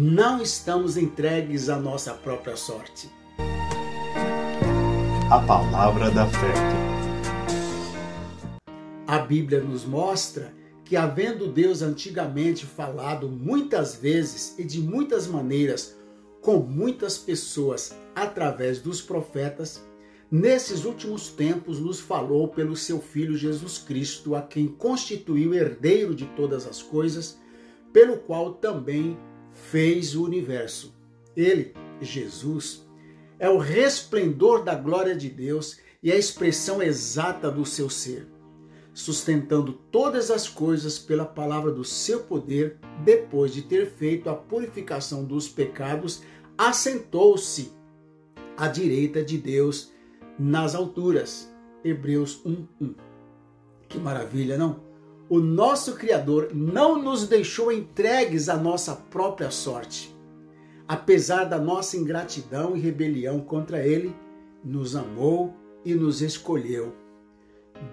não estamos entregues à nossa própria sorte. A palavra da fé. A Bíblia nos mostra que, havendo Deus antigamente falado muitas vezes e de muitas maneiras com muitas pessoas através dos profetas, nesses últimos tempos nos falou pelo seu Filho Jesus Cristo, a quem constituiu herdeiro de todas as coisas, pelo qual também fez o universo. Ele, Jesus, é o resplendor da glória de Deus e a expressão exata do seu ser, sustentando todas as coisas pela palavra do seu poder, depois de ter feito a purificação dos pecados, assentou-se à direita de Deus nas alturas. Hebreus 1:1. Que maravilha, não? O nosso Criador não nos deixou entregues à nossa própria sorte. Apesar da nossa ingratidão e rebelião contra Ele, nos amou e nos escolheu.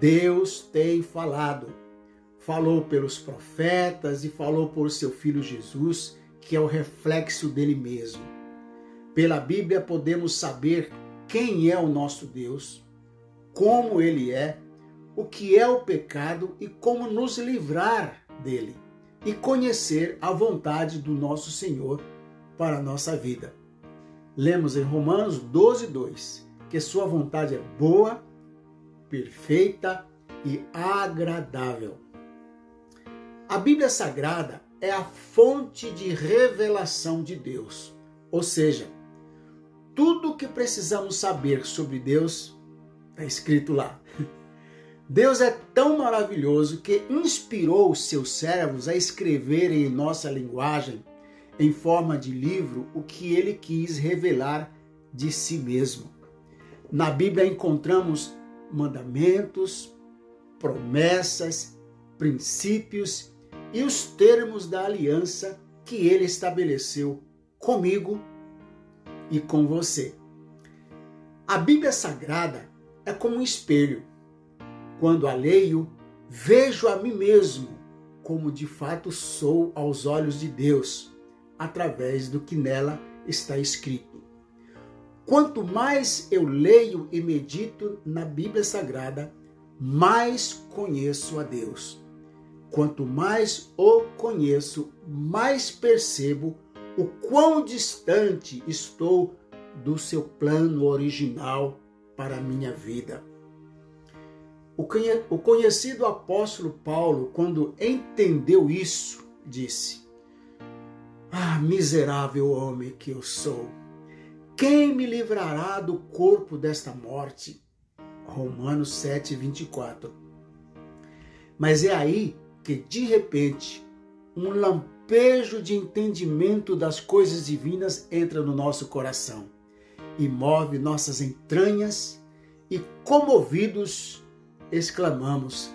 Deus tem falado. Falou pelos profetas e falou por seu Filho Jesus, que é o reflexo dele mesmo. Pela Bíblia podemos saber quem é o nosso Deus, como ele é o que é o pecado e como nos livrar dele, e conhecer a vontade do nosso Senhor para a nossa vida. Lemos em Romanos 12, 2 que sua vontade é boa, perfeita e agradável. A Bíblia Sagrada é a fonte de revelação de Deus, ou seja, tudo o que precisamos saber sobre Deus está escrito lá. Deus é tão maravilhoso que inspirou os seus servos a escreverem em nossa linguagem, em forma de livro, o que ele quis revelar de si mesmo. Na Bíblia encontramos mandamentos, promessas, princípios e os termos da aliança que ele estabeleceu comigo e com você. A Bíblia Sagrada é como um espelho quando a leio, vejo a mim mesmo como de fato sou aos olhos de Deus, através do que nela está escrito. Quanto mais eu leio e medito na Bíblia Sagrada, mais conheço a Deus. Quanto mais o conheço, mais percebo o quão distante estou do seu plano original para a minha vida. O conhecido apóstolo Paulo, quando entendeu isso, disse: Ah, miserável homem que eu sou, quem me livrará do corpo desta morte? Romanos 7, 24. Mas é aí que, de repente, um lampejo de entendimento das coisas divinas entra no nosso coração e move nossas entranhas, e comovidos, exclamamos: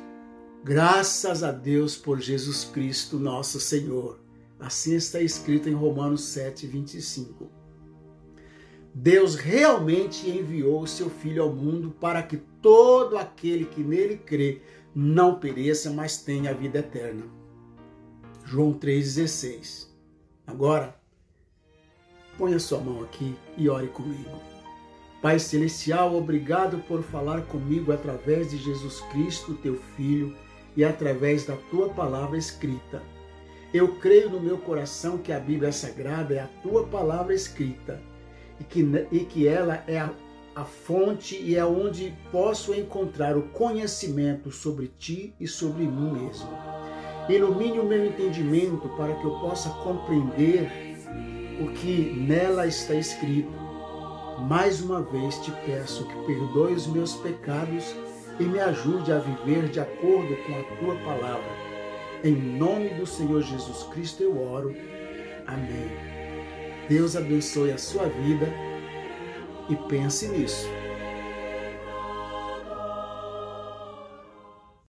Graças a Deus por Jesus Cristo, nosso Senhor. Assim está escrito em Romanos 7, 25. Deus realmente enviou o seu Filho ao mundo para que todo aquele que nele crê não pereça, mas tenha a vida eterna. João 3,16. Agora, ponha sua mão aqui e ore comigo. Pai Celestial, obrigado por falar comigo através de Jesus Cristo, teu Filho, e através da tua palavra escrita. Eu creio no meu coração que a Bíblia Sagrada é a tua palavra escrita e que, e que ela é a, a fonte e é onde posso encontrar o conhecimento sobre ti e sobre mim mesmo. Ilumine o meu entendimento para que eu possa compreender o que nela está escrito mais uma vez te peço que perdoe os meus pecados e me ajude a viver de acordo com a tua palavra. Em nome do Senhor Jesus Cristo eu oro. Amém. Deus abençoe a sua vida e pense nisso.